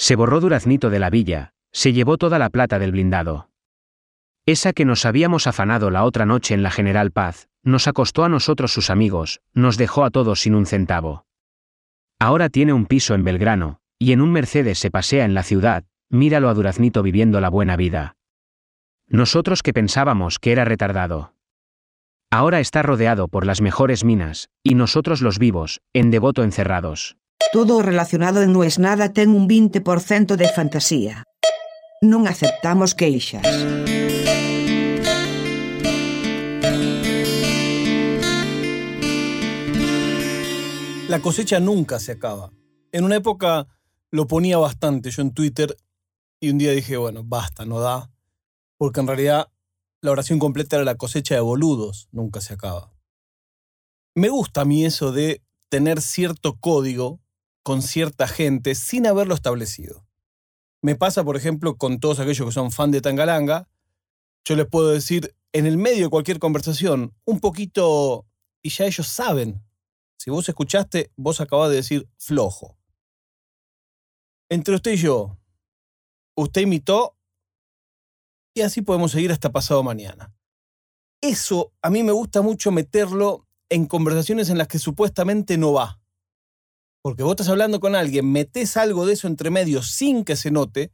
Se borró Duraznito de la villa, se llevó toda la plata del blindado. Esa que nos habíamos afanado la otra noche en la General Paz, nos acostó a nosotros sus amigos, nos dejó a todos sin un centavo. Ahora tiene un piso en Belgrano, y en un Mercedes se pasea en la ciudad, míralo a Duraznito viviendo la buena vida. Nosotros que pensábamos que era retardado. Ahora está rodeado por las mejores minas, y nosotros los vivos, en devoto encerrados. Todo relacionado en No es nada ten un 20% de fantasía. Non aceptamos queixas. La cosecha nunca se acaba. En una época lo ponía bastante yo en Twitter y un día dije, bueno, basta, no da, porque en realidad la oración completa era la cosecha de boludos, nunca se acaba. Me gusta a mí eso de tener cierto código con cierta gente sin haberlo establecido. Me pasa, por ejemplo, con todos aquellos que son fan de Tangalanga, yo les puedo decir en el medio de cualquier conversación un poquito, y ya ellos saben si vos escuchaste, vos acabas de decir flojo. Entre usted y yo, usted imitó y así podemos seguir hasta pasado mañana. Eso a mí me gusta mucho meterlo en conversaciones en las que supuestamente no va. Porque vos estás hablando con alguien, metes algo de eso entre medio sin que se note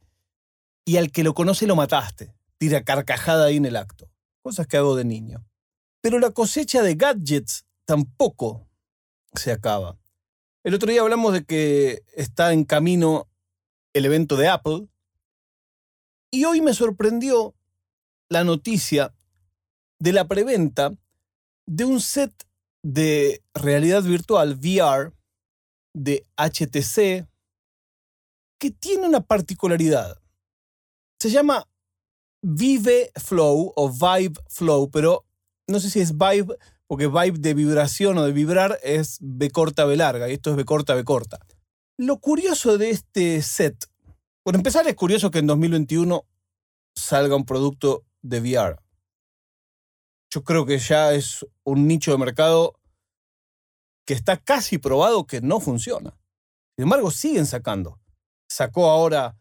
y al que lo conoce lo mataste. Tira carcajada ahí en el acto. Cosas que hago de niño. Pero la cosecha de gadgets tampoco se acaba. El otro día hablamos de que está en camino el evento de Apple y hoy me sorprendió la noticia de la preventa de un set de realidad virtual VR de HTC que tiene una particularidad. Se llama Vive Flow o Vibe Flow, pero no sé si es Vibe porque vibe de vibración o de vibrar es B corta, B larga, y esto es B corta, B corta. Lo curioso de este set, por empezar es curioso que en 2021 salga un producto de VR. Yo creo que ya es un nicho de mercado que está casi probado que no funciona. Sin embargo, siguen sacando. Sacó ahora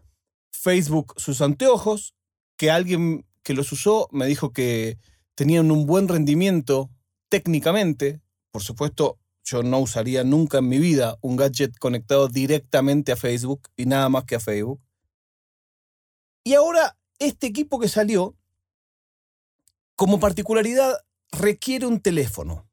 Facebook sus anteojos, que alguien que los usó me dijo que tenían un buen rendimiento técnicamente, por supuesto, yo no usaría nunca en mi vida un gadget conectado directamente a Facebook y nada más que a Facebook. Y ahora, este equipo que salió, como particularidad, requiere un teléfono.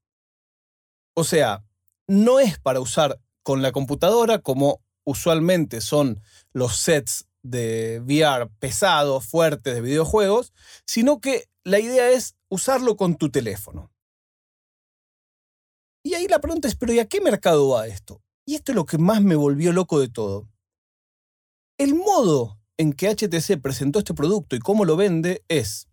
O sea, no es para usar con la computadora como usualmente son los sets de VR pesados, fuertes de videojuegos, sino que la idea es usarlo con tu teléfono. Y ahí la pregunta es, pero ¿y a qué mercado va esto? Y esto es lo que más me volvió loco de todo. El modo en que HTC presentó este producto y cómo lo vende es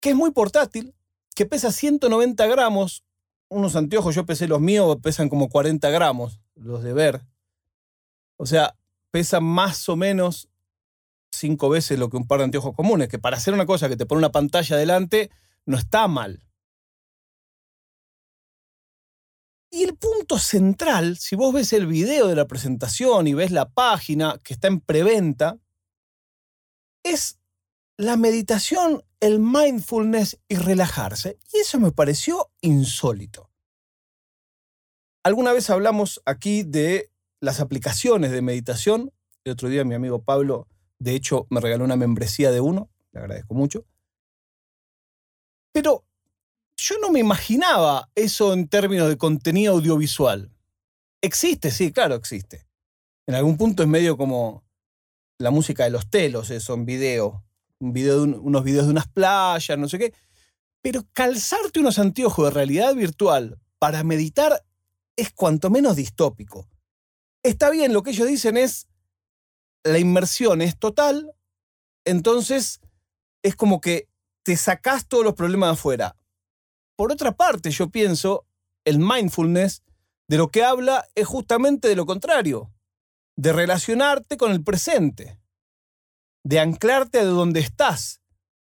que es muy portátil, que pesa 190 gramos, unos anteojos, yo pesé los míos, pesan como 40 gramos, los de ver. O sea, pesa más o menos cinco veces lo que un par de anteojos comunes, que para hacer una cosa que te pone una pantalla delante, no está mal. Y el punto central, si vos ves el video de la presentación y ves la página que está en preventa, es la meditación, el mindfulness y relajarse. Y eso me pareció insólito. Alguna vez hablamos aquí de las aplicaciones de meditación. El otro día mi amigo Pablo, de hecho, me regaló una membresía de uno. Le agradezco mucho. Pero yo no me imaginaba eso en términos de contenido audiovisual. Existe, sí, claro, existe. En algún punto es medio como la música de los telos, eso en video. Un video unos videos de unas playas, no sé qué. Pero calzarte unos anteojos de realidad virtual para meditar es cuanto menos distópico. Está bien, lo que ellos dicen es la inmersión es total, entonces es como que te sacás todos los problemas de afuera. Por otra parte, yo pienso, el mindfulness de lo que habla es justamente de lo contrario, de relacionarte con el presente, de anclarte a donde estás,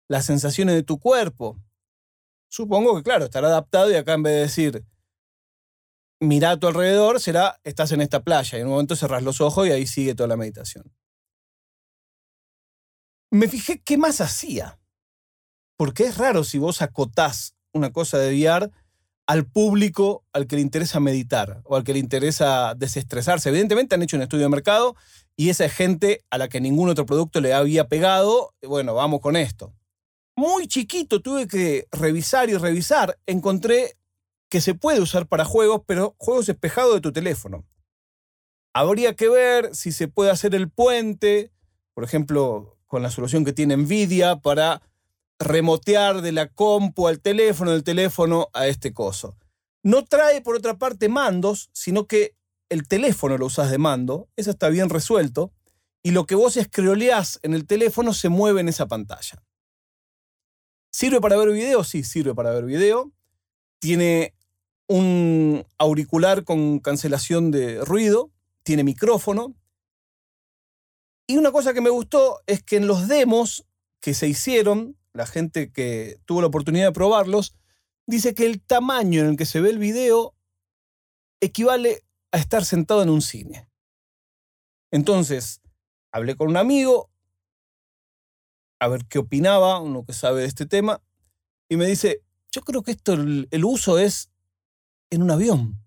las sensaciones de tu cuerpo. Supongo que, claro, estará adaptado y acá en vez de decir, mira a tu alrededor, será, estás en esta playa y en un momento cerrás los ojos y ahí sigue toda la meditación. me fijé qué más hacía. Porque es raro si vos acotás una cosa de VR al público al que le interesa meditar o al que le interesa desestresarse. Evidentemente han hecho un estudio de mercado y esa es gente a la que ningún otro producto le había pegado. Bueno, vamos con esto. Muy chiquito tuve que revisar y revisar. Encontré que se puede usar para juegos, pero juegos espejados de tu teléfono. Habría que ver si se puede hacer el puente, por ejemplo, con la solución que tiene Nvidia para remotear de la compu al teléfono, del teléfono a este coso. No trae, por otra parte, mandos, sino que el teléfono lo usas de mando. Eso está bien resuelto. Y lo que vos escroleás en el teléfono se mueve en esa pantalla. ¿Sirve para ver video? Sí, sirve para ver video. Tiene un auricular con cancelación de ruido. Tiene micrófono. Y una cosa que me gustó es que en los demos que se hicieron la gente que tuvo la oportunidad de probarlos, dice que el tamaño en el que se ve el video equivale a estar sentado en un cine. Entonces, hablé con un amigo, a ver qué opinaba, uno que sabe de este tema, y me dice, yo creo que esto, el, uso es en un avión,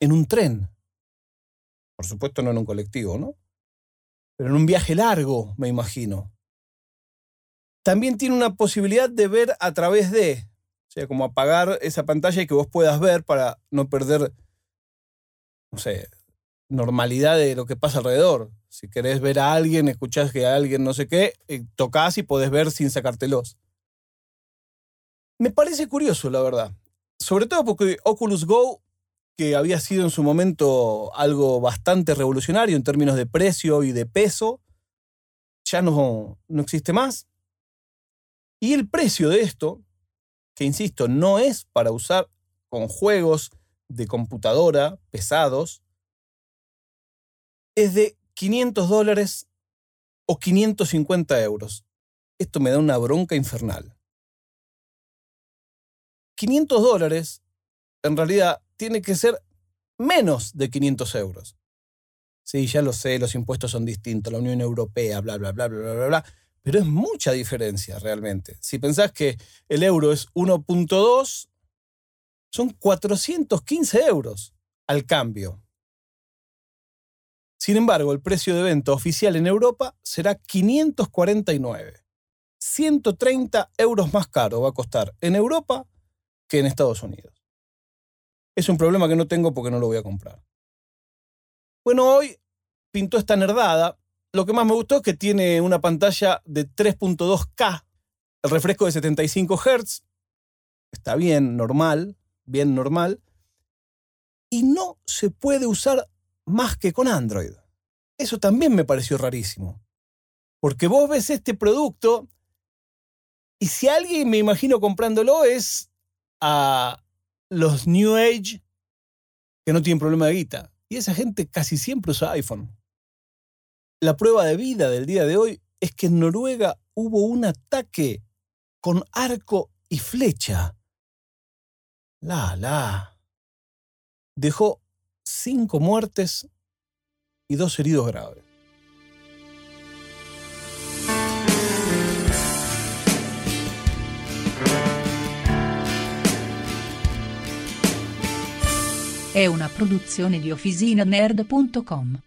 en un tren. Por supuesto no en un colectivo, ¿no? Pero en un viaje largo, me imagino también tiene una posibilidad de ver a través de, o sea, como apagar esa pantalla y que vos puedas ver para no perder, no sé, normalidad de lo que pasa alrededor. Si querés ver a alguien, escuchás que a alguien no sé qué, eh, tocas y podés ver sin sacártelos. Me parece curioso, la verdad. Sobre todo porque Oculus Go, que había sido en su momento algo bastante revolucionario en términos de precio y de peso, ya no, no existe más. Y el precio de esto, que insisto, no es para usar con juegos de computadora pesados, es de 500 dólares o 550 euros. Esto me da una bronca infernal. 500 dólares, en realidad, tiene que ser menos de 500 euros. Sí, ya lo sé, los impuestos son distintos, la Unión Europea, bla, bla, bla, bla, bla, bla, bla pero es mucha diferencia realmente. Si pensás que el euro es 1.2, son 415 euros al cambio. Sin embargo, el precio de venta oficial en Europa será 549. 130 euros más caro va a costar en Europa que en Estados Unidos. Es un problema que no tengo porque no lo voy a comprar. Bueno, hoy pintó esta nerdada lo que más me gustó es que tiene una pantalla de 3.2K, el refresco de 75 Hz, está bien, normal, bien normal, y no se puede usar más que con Android. Eso también me pareció rarísimo. Porque vos ves este producto y si alguien me imagino comprándolo es a los New Age que no tienen problema de guita. Y esa gente casi siempre usa iPhone. La prueba de vida del día de hoy es que en Noruega hubo un ataque con arco y flecha. La, la. Dejó cinco muertes y dos heridos graves. È una produzione di OfficinaNerd.com.